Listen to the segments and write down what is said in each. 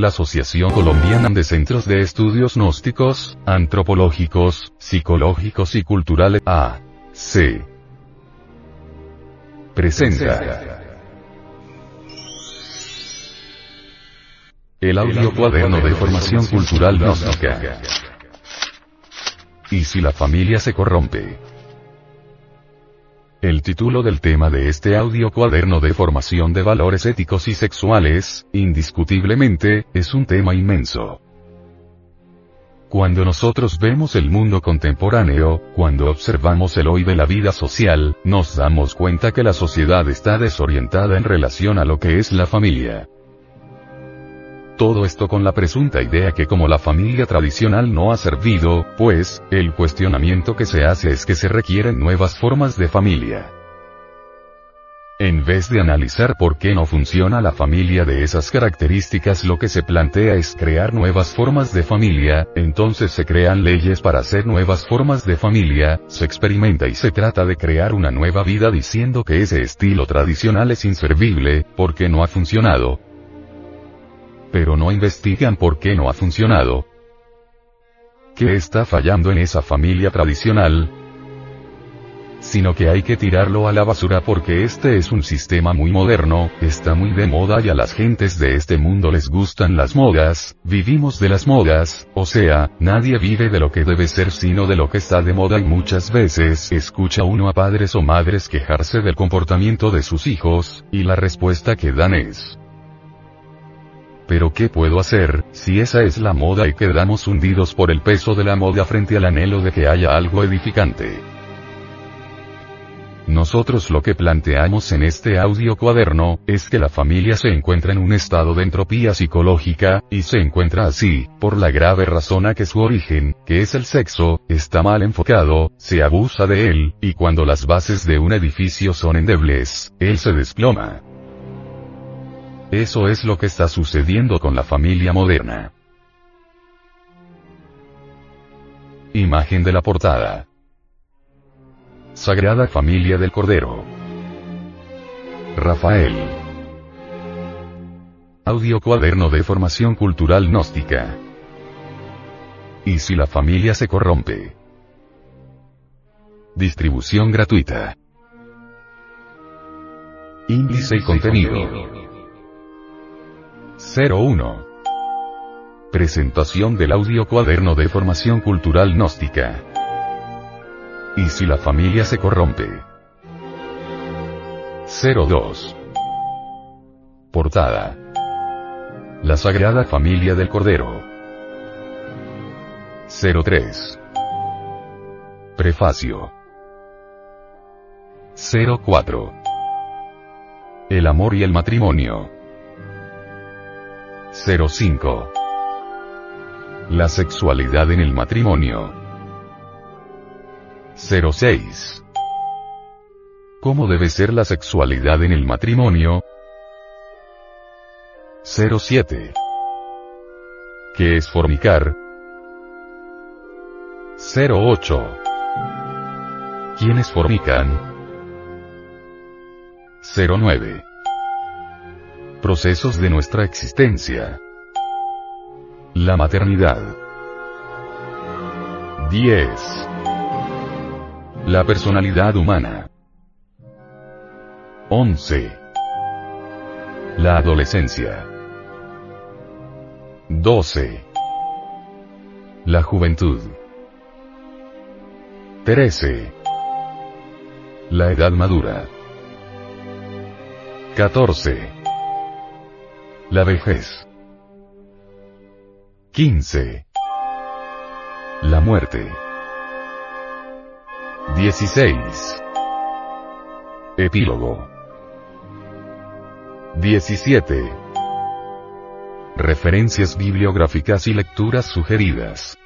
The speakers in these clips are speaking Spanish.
la Asociación Colombiana de Centros de Estudios Gnósticos, Antropológicos, Psicológicos y Culturales A.C. presenta el audio cuaderno de formación cultural gnóstica. ¿Y si la familia se corrompe? El título del tema de este audio cuaderno de formación de valores éticos y sexuales, indiscutiblemente, es un tema inmenso. Cuando nosotros vemos el mundo contemporáneo, cuando observamos el hoy de la vida social, nos damos cuenta que la sociedad está desorientada en relación a lo que es la familia. Todo esto con la presunta idea que como la familia tradicional no ha servido, pues, el cuestionamiento que se hace es que se requieren nuevas formas de familia. En vez de analizar por qué no funciona la familia de esas características, lo que se plantea es crear nuevas formas de familia, entonces se crean leyes para hacer nuevas formas de familia, se experimenta y se trata de crear una nueva vida diciendo que ese estilo tradicional es inservible, porque no ha funcionado, pero no investigan por qué no ha funcionado. ¿Qué está fallando en esa familia tradicional? Sino que hay que tirarlo a la basura porque este es un sistema muy moderno, está muy de moda y a las gentes de este mundo les gustan las modas, vivimos de las modas, o sea, nadie vive de lo que debe ser sino de lo que está de moda y muchas veces escucha uno a padres o madres quejarse del comportamiento de sus hijos, y la respuesta que dan es, pero ¿qué puedo hacer, si esa es la moda y quedamos hundidos por el peso de la moda frente al anhelo de que haya algo edificante? Nosotros lo que planteamos en este audio cuaderno, es que la familia se encuentra en un estado de entropía psicológica, y se encuentra así, por la grave razón a que su origen, que es el sexo, está mal enfocado, se abusa de él, y cuando las bases de un edificio son endebles, él se desploma. Eso es lo que está sucediendo con la familia moderna. Imagen de la portada. Sagrada Familia del Cordero. Rafael. Audio cuaderno de formación cultural gnóstica. ¿Y si la familia se corrompe? Distribución gratuita. Índice y contenido. 01. Presentación del audio cuaderno de formación cultural gnóstica. ¿Y si la familia se corrompe? 02. Portada. La Sagrada Familia del Cordero. 03. Prefacio. 04. El amor y el matrimonio. 05. La sexualidad en el matrimonio. 06. ¿Cómo debe ser la sexualidad en el matrimonio? 07. ¿Qué es fornicar? 08. ¿Quiénes fornican? 09 procesos de nuestra existencia. La maternidad. 10. La personalidad humana. 11. La adolescencia. 12. La juventud. 13. La edad madura. 14. La vejez. 15. La muerte. 16. Epílogo. 17. Referencias bibliográficas y lecturas sugeridas.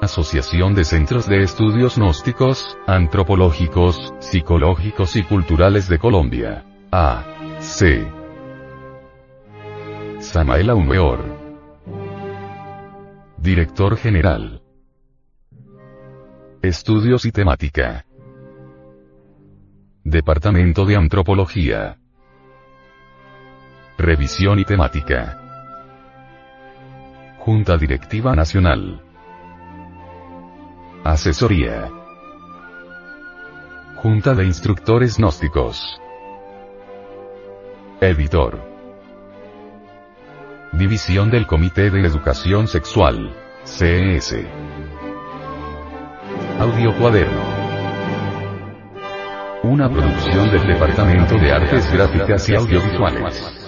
Asociación de Centros de Estudios Gnósticos, Antropológicos, Psicológicos y Culturales de Colombia. A. C. Samael Aumeor. Director General. Estudios y temática. Departamento de Antropología. Revisión y temática. Junta Directiva Nacional. Asesoría. Junta de Instructores Gnósticos. Editor. División del Comité de Educación Sexual. CS. Audio Cuaderno. Una producción del Departamento de Artes Gráficas y Audiovisuales.